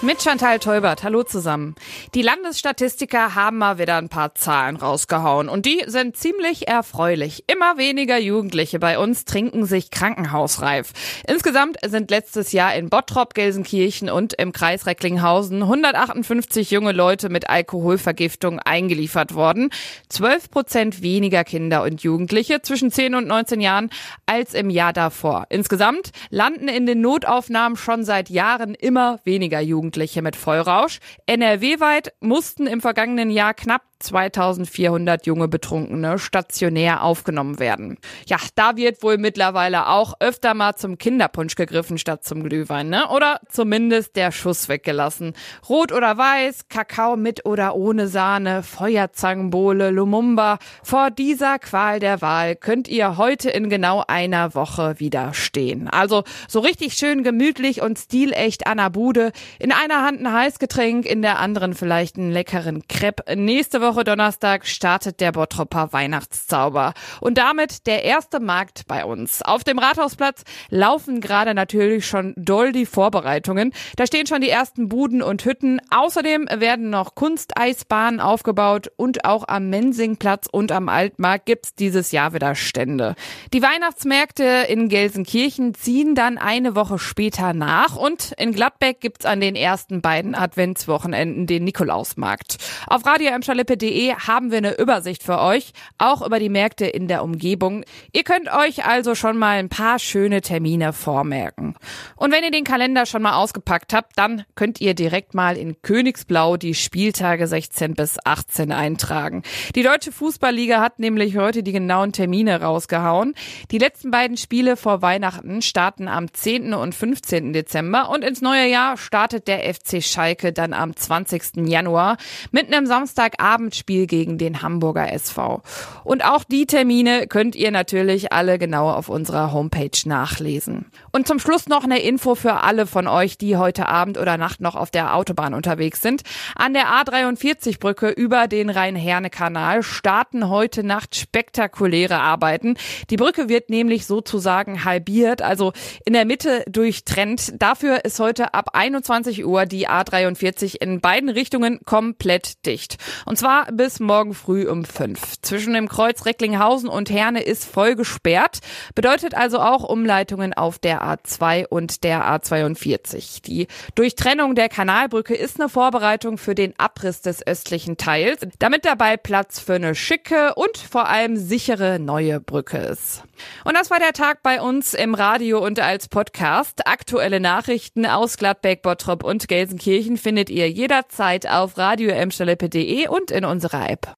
Mit Chantal Teubert, hallo zusammen. Die Landesstatistiker haben mal wieder ein paar Zahlen rausgehauen und die sind ziemlich erfreulich. Immer weniger Jugendliche bei uns trinken sich krankenhausreif. Insgesamt sind letztes Jahr in Bottrop, Gelsenkirchen und im Kreis Recklinghausen 158 junge Leute mit Alkoholvergiftung eingeliefert worden. 12 Prozent weniger Kinder und Jugendliche zwischen 10 und 19 Jahren als im Jahr davor. Insgesamt landen in den Notaufnahmen schon seit Jahren immer weniger Jugendliche. Jugendliche mit Vollrausch. NRW-weit mussten im vergangenen Jahr knapp 2400 junge Betrunkene stationär aufgenommen werden. Ja, da wird wohl mittlerweile auch öfter mal zum Kinderpunsch gegriffen statt zum Glühwein, ne? Oder zumindest der Schuss weggelassen. Rot oder weiß, Kakao mit oder ohne Sahne, Feuerzangenbowle, Lumumba. Vor dieser Qual der Wahl könnt ihr heute in genau einer Woche widerstehen. Also so richtig schön gemütlich und stilecht an der Bude. In einer Hand ein Heißgetränk, in der anderen vielleicht einen leckeren Crepe. Nächste Woche Woche Donnerstag startet der Bottropper Weihnachtszauber. Und damit der erste Markt bei uns. Auf dem Rathausplatz laufen gerade natürlich schon doll die Vorbereitungen. Da stehen schon die ersten Buden und Hütten. Außerdem werden noch Kunsteisbahnen aufgebaut und auch am Mensingplatz und am Altmarkt gibt's dieses Jahr wieder Stände. Die Weihnachtsmärkte in Gelsenkirchen ziehen dann eine Woche später nach und in Gladbeck gibt's an den ersten beiden Adventswochenenden den Nikolausmarkt. Auf Radio Emscherlippe märkte.de haben wir eine Übersicht für euch, auch über die Märkte in der Umgebung. Ihr könnt euch also schon mal ein paar schöne Termine vormerken. Und wenn ihr den Kalender schon mal ausgepackt habt, dann könnt ihr direkt mal in Königsblau die Spieltage 16 bis 18 eintragen. Die Deutsche Fußballliga hat nämlich heute die genauen Termine rausgehauen. Die letzten beiden Spiele vor Weihnachten starten am 10. und 15. Dezember und ins neue Jahr startet der FC Schalke dann am 20. Januar mit einem Samstagabend Abendspiel gegen den Hamburger SV. Und auch die Termine könnt ihr natürlich alle genau auf unserer Homepage nachlesen. Und zum Schluss noch eine Info für alle von euch, die heute Abend oder Nacht noch auf der Autobahn unterwegs sind. An der A43 Brücke über den Rhein-Herne-Kanal starten heute Nacht spektakuläre Arbeiten. Die Brücke wird nämlich sozusagen halbiert, also in der Mitte durchtrennt. Dafür ist heute ab 21 Uhr die A43 in beiden Richtungen komplett dicht. Und zwar bis morgen früh um fünf. Zwischen dem Kreuz Recklinghausen und Herne ist voll gesperrt. Bedeutet also auch Umleitungen auf der A2 und der A42. Die Durchtrennung der Kanalbrücke ist eine Vorbereitung für den Abriss des östlichen Teils, damit dabei Platz für eine schicke und vor allem sichere neue Brücke ist. Und das war der Tag bei uns im Radio und als Podcast. Aktuelle Nachrichten aus Gladbeck, Bottrop und Gelsenkirchen findet ihr jederzeit auf radio und in unserer App.